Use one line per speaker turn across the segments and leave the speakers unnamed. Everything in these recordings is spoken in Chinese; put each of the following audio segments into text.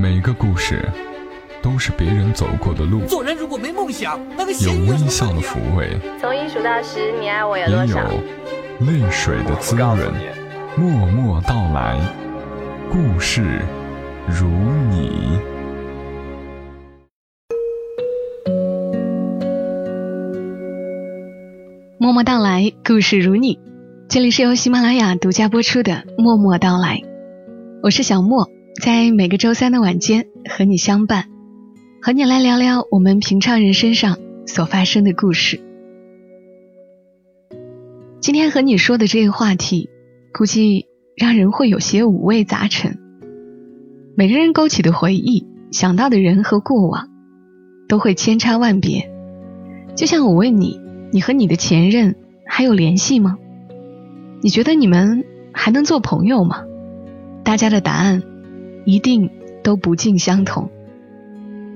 每个故事都是别人走过的路，
做人如果没梦想，那个
有微笑的抚慰，
从一数到十，你爱我有
也有
多少？
泪水的滋润。默默到来，故事如你。
默默到来，故事如你。这里是由喜马拉雅独家播出的《默默到来》，我是小莫，在每个周三的晚间和你相伴，和你来聊聊我们平常人身上所发生的故事。今天和你说的这个话题，估计让人会有些五味杂陈。每个人勾起的回忆，想到的人和过往，都会千差万别。就像我问你。你和你的前任还有联系吗？你觉得你们还能做朋友吗？大家的答案一定都不尽相同。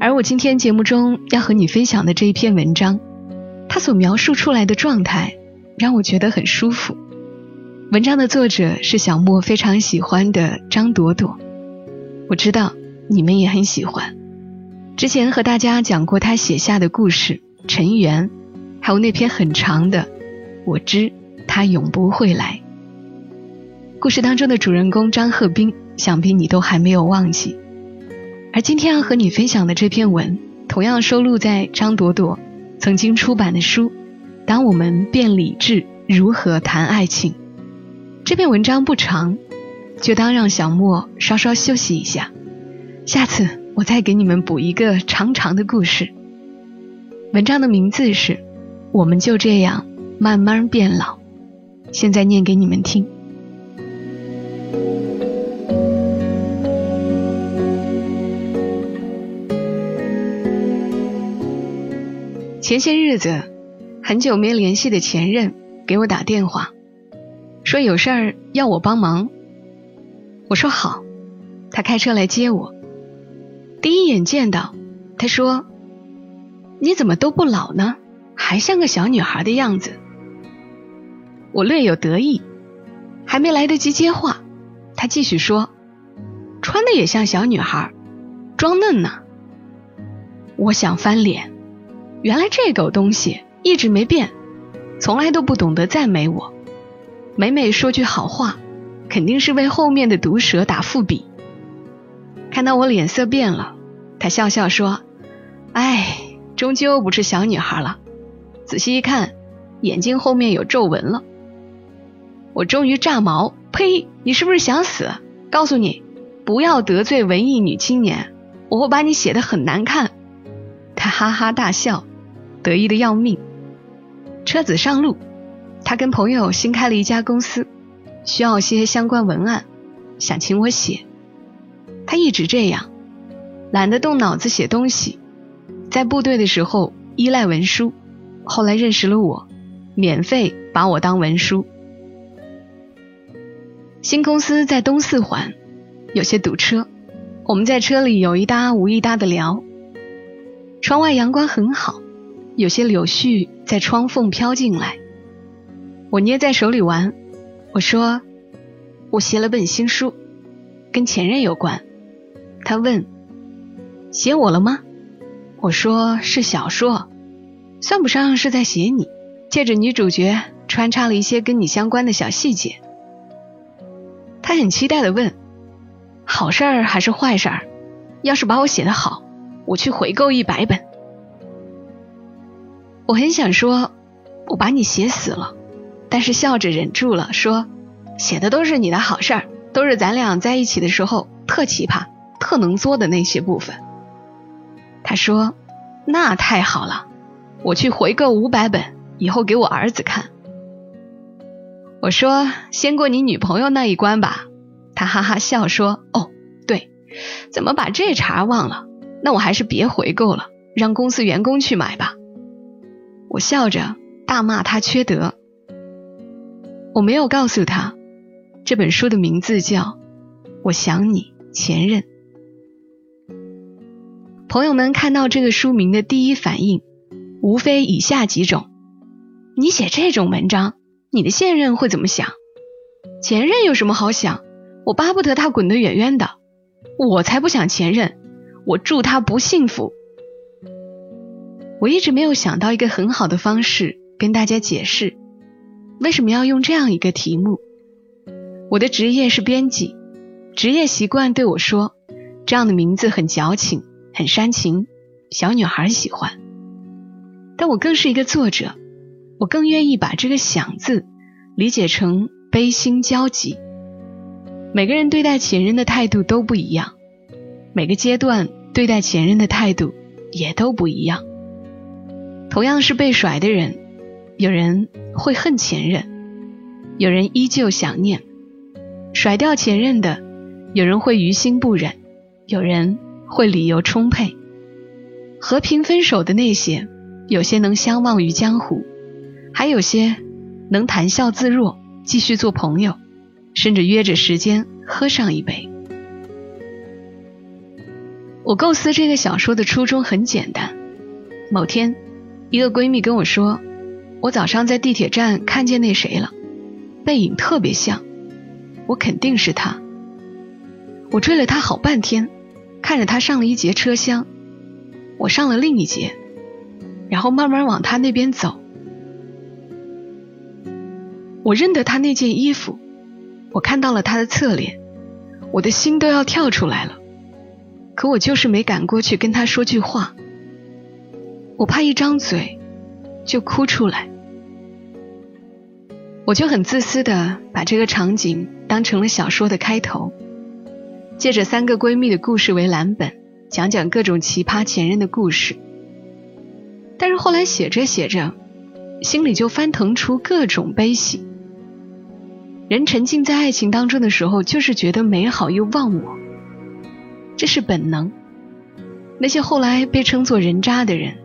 而我今天节目中要和你分享的这一篇文章，它所描述出来的状态让我觉得很舒服。文章的作者是小莫非常喜欢的张朵朵，我知道你们也很喜欢。之前和大家讲过他写下的故事《尘缘》。还有那篇很长的，我知他永不会来。故事当中的主人公张鹤斌，想必你都还没有忘记。而今天要和你分享的这篇文，同样收录在张朵朵曾经出版的书《当我们变理智，如何谈爱情》。这篇文章不长，就当让小莫稍稍休息一下。下次我再给你们补一个长长的故事。文章的名字是。我们就这样慢慢变老。现在念给你们听。前些日子，很久没联系的前任给我打电话，说有事儿要我帮忙。我说好，他开车来接我。第一眼见到，他说：“你怎么都不老呢？”还像个小女孩的样子，我略有得意，还没来得及接话，他继续说：“穿的也像小女孩，装嫩呢。”我想翻脸，原来这狗东西一直没变，从来都不懂得赞美我，每每说句好话，肯定是为后面的毒舌打伏笔。看到我脸色变了，他笑笑说：“哎，终究不是小女孩了。”仔细一看，眼睛后面有皱纹了。我终于炸毛，呸！你是不是想死？告诉你，不要得罪文艺女青年，我会把你写的很难看。他哈哈大笑，得意的要命。车子上路，他跟朋友新开了一家公司，需要些相关文案，想请我写。他一直这样，懒得动脑子写东西，在部队的时候依赖文书。后来认识了我，免费把我当文书。新公司在东四环，有些堵车，我们在车里有一搭无一搭的聊。窗外阳光很好，有些柳絮在窗缝飘进来。我捏在手里玩，我说我写了本新书，跟前任有关。他问写我了吗？我说是小说。算不上是在写你，借着女主角穿插了一些跟你相关的小细节。他很期待的问：“好事儿还是坏事儿？要是把我写的好，我去回购一百本。”我很想说：“我把你写死了。”但是笑着忍住了，说：“写的都是你的好事儿，都是咱俩在一起的时候特奇葩、特能作的那些部分。”他说：“那太好了。”我去回购五百本，以后给我儿子看。我说先过你女朋友那一关吧。他哈哈笑说：“哦，对，怎么把这茬忘了？那我还是别回购了，让公司员工去买吧。”我笑着大骂他缺德。我没有告诉他，这本书的名字叫《我想你前任》。朋友们看到这个书名的第一反应。无非以下几种：你写这种文章，你的现任会怎么想？前任有什么好想？我巴不得他滚得远远的。我才不想前任，我祝他不幸福。我一直没有想到一个很好的方式跟大家解释，为什么要用这样一个题目。我的职业是编辑，职业习惯对我说，这样的名字很矫情，很煽情，小女孩喜欢。但我更是一个作者，我更愿意把这个“想”字理解成悲心交集。每个人对待前任的态度都不一样，每个阶段对待前任的态度也都不一样。同样是被甩的人，有人会恨前任，有人依旧想念；甩掉前任的，有人会于心不忍，有人会理由充沛。和平分手的那些，有些能相忘于江湖，还有些能谈笑自若，继续做朋友，甚至约着时间喝上一杯。我构思这个小说的初衷很简单，某天。一个闺蜜跟我说，我早上在地铁站看见那谁了，背影特别像，我肯定是他。我追了他好半天，看着他上了一节车厢，我上了另一节，然后慢慢往他那边走。我认得他那件衣服，我看到了他的侧脸，我的心都要跳出来了，可我就是没敢过去跟他说句话。我怕一张嘴就哭出来，我就很自私的把这个场景当成了小说的开头，借着三个闺蜜的故事为蓝本，讲讲各种奇葩前任的故事。但是后来写着写着，心里就翻腾出各种悲喜。人沉浸在爱情当中的时候，就是觉得美好又忘我，这是本能。那些后来被称作人渣的人。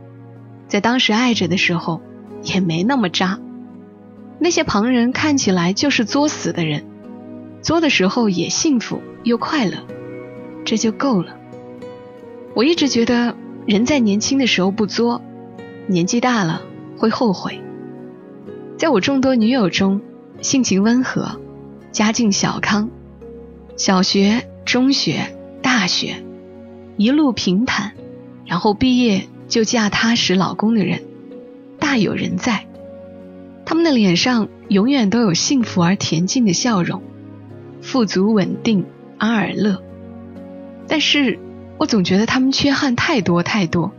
在当时爱着的时候，也没那么渣。那些旁人看起来就是作死的人，作的时候也幸福又快乐，这就够了。我一直觉得，人在年轻的时候不作，年纪大了会后悔。在我众多女友中，性情温和，家境小康，小学、中学、大学一路平坦，然后毕业。就嫁踏实老公的人大有人在，他们的脸上永远都有幸福而恬静的笑容，富足稳定安而乐。但是我总觉得他们缺憾太多太多，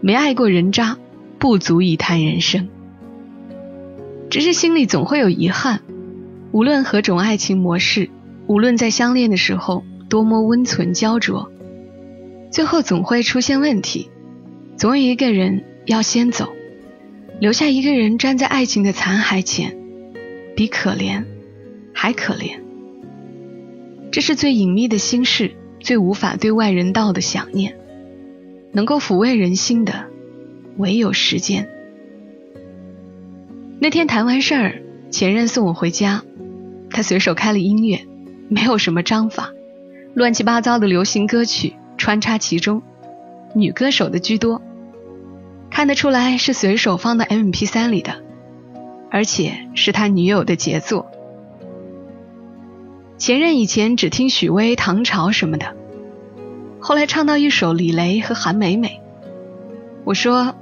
没爱过人渣，不足以谈人生。只是心里总会有遗憾，无论何种爱情模式，无论在相恋的时候多么温存焦灼，最后总会出现问题。总有一个人要先走，留下一个人站在爱情的残骸前，比可怜还可怜。这是最隐秘的心事，最无法对外人道的想念。能够抚慰人心的，唯有时间。那天谈完事儿，前任送我回家，他随手开了音乐，没有什么章法，乱七八糟的流行歌曲穿插其中。女歌手的居多，看得出来是随手放到 M P 三里的，而且是他女友的杰作。前任以前只听许巍、唐朝什么的，后来唱到一首李雷和韩美美，我说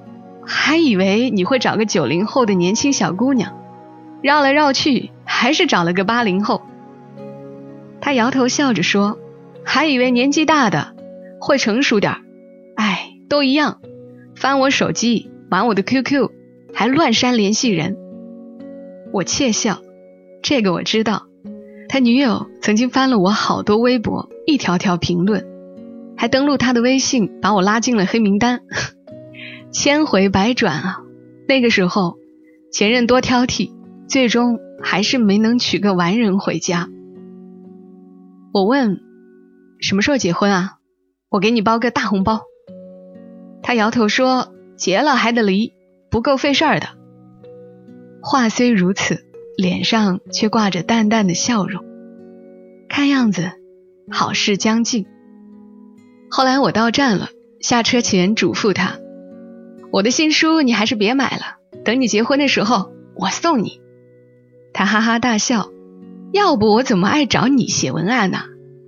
还以为你会找个九零后的年轻小姑娘，绕来绕去还是找了个八零后。他摇头笑着说，还以为年纪大的会成熟点儿。都一样，翻我手机，玩我的 QQ，还乱删联系人。我窃笑，这个我知道。他女友曾经翻了我好多微博，一条条评论，还登录他的微信，把我拉进了黑名单。千回百转啊！那个时候，前任多挑剔，最终还是没能娶个完人回家。我问，什么时候结婚啊？我给你包个大红包。他摇头说：“结了还得离，不够费事儿的。”话虽如此，脸上却挂着淡淡的笑容，看样子好事将近。后来我到站了，下车前嘱咐他：“我的新书你还是别买了，等你结婚的时候我送你。”他哈哈大笑：“要不我怎么爱找你写文案呢？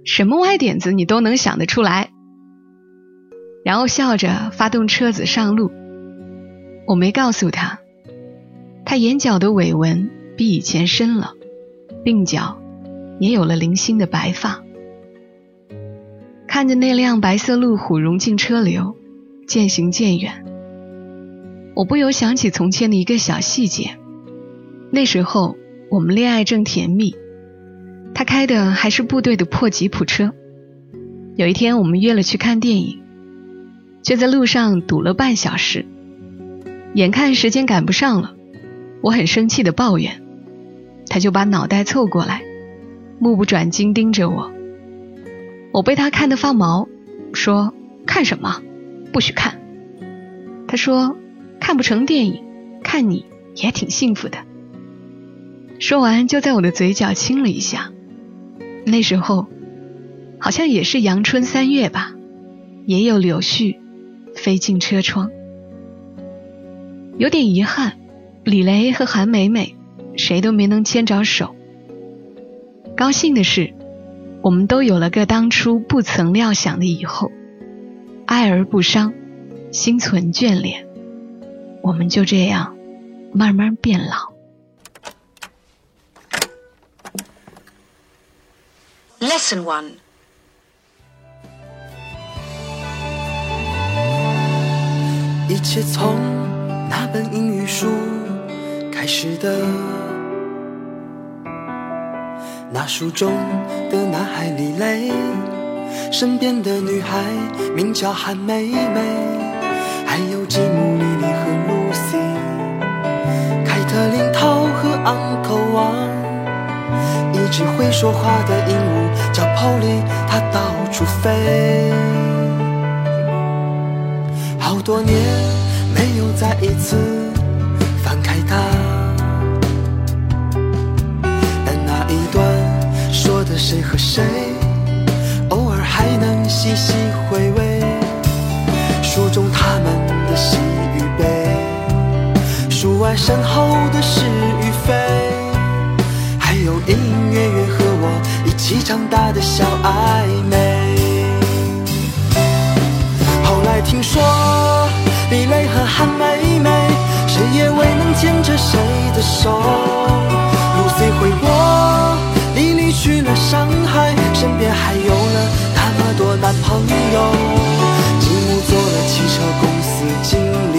什么歪点子你都能想得出来。然后笑着发动车子上路。我没告诉他，他眼角的尾纹比以前深了，鬓角也有了零星的白发。看着那辆白色路虎融进车流，渐行渐远，我不由想起从前的一个小细节。那时候我们恋爱正甜蜜，他开的还是部队的破吉普车。有一天我们约了去看电影。却在路上堵了半小时，眼看时间赶不上了，我很生气的抱怨，他就把脑袋凑过来，目不转睛盯着我。我被他看得发毛，说看什么，不许看。他说看不成电影，看你也挺幸福的。说完就在我的嘴角亲了一下，那时候好像也是阳春三月吧，也有柳絮。飞进车窗，有点遗憾，李雷和韩美美谁都没能牵着手。高兴的是，我们都有了个当初不曾料想的以后，爱而不伤，心存眷恋，我们就这样慢慢变老。
Lesson one.
一切从那本英语书开始的。那书中的男孩李雷，身边的女孩名叫韩梅梅，还有吉姆、莉莉和露西，凯特琳、涛和昂头王，一只会说话的鹦鹉叫 Polly，它到处飞。多年没有再一次翻开它，但那一段说的谁和谁，偶尔还能细细回味。书中他们的喜与悲，书外身后的是与非，还有隐隐约约和我一起长大的小暧昧。后来听说，也未能牵着谁的手。露西回国，你离去了上海，身边还有了那么多男朋友。吉姆做了汽车公司经理，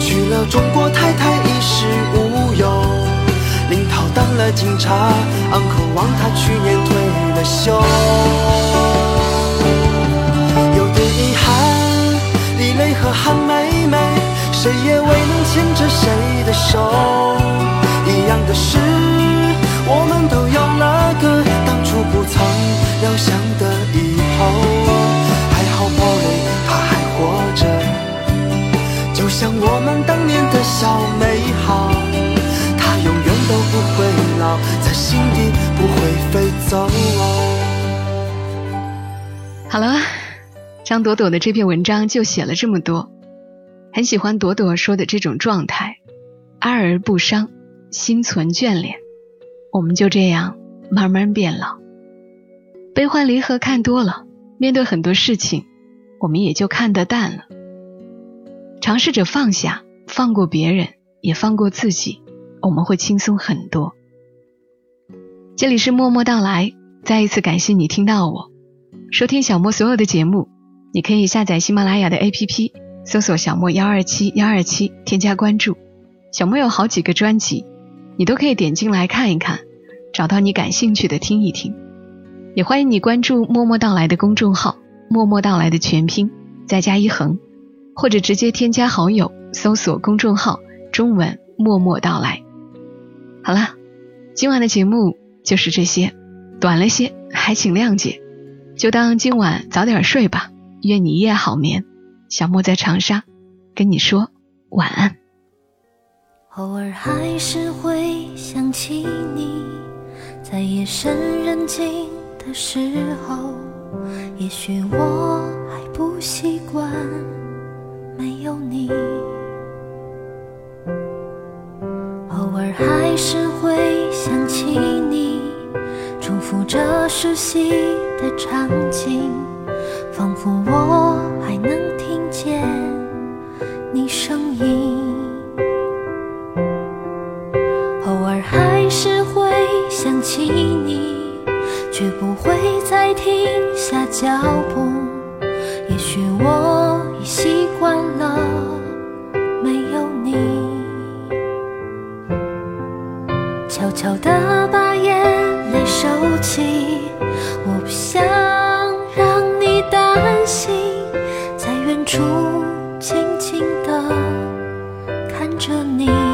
娶了中国太太衣食无忧。林涛当了警察，昂克望他去年退了休。有点遗憾，李雷和韩梅梅，谁也未能牵着谁的手。一样的事，我们都有了个当初不曾料想的以后。还好宝贝他还活着，就像我们当年的小美好。他永远都不会老，在心底不会飞走。
好了。张朵朵的这篇文章就写了这么多，很喜欢朵朵说的这种状态，爱而不伤，心存眷恋，我们就这样慢慢变老。悲欢离合看多了，面对很多事情，我们也就看得淡了。尝试着放下，放过别人，也放过自己，我们会轻松很多。这里是默默到来，再一次感谢你听到我，收听小莫所有的节目。你可以下载喜马拉雅的 APP，搜索“小莫幺二七幺二七”，添加关注。小莫有好几个专辑，你都可以点进来看一看，找到你感兴趣的听一听。也欢迎你关注“默默到来”的公众号，“默默到来”的全拼再加一横，或者直接添加好友，搜索公众号“中文默默到来”。好了，今晚的节目就是这些，短了些，还请谅解。就当今晚早点睡吧。愿你一夜好眠，小莫在长沙跟你说晚安。
偶尔还是会想起你在夜深人静的时候也许我还不习惯没有你。偶尔还是会想起你重复着熟悉的场景仿佛我我已习惯了没有你。悄悄的把眼泪收起我不想让你担心在远处静静的看着你。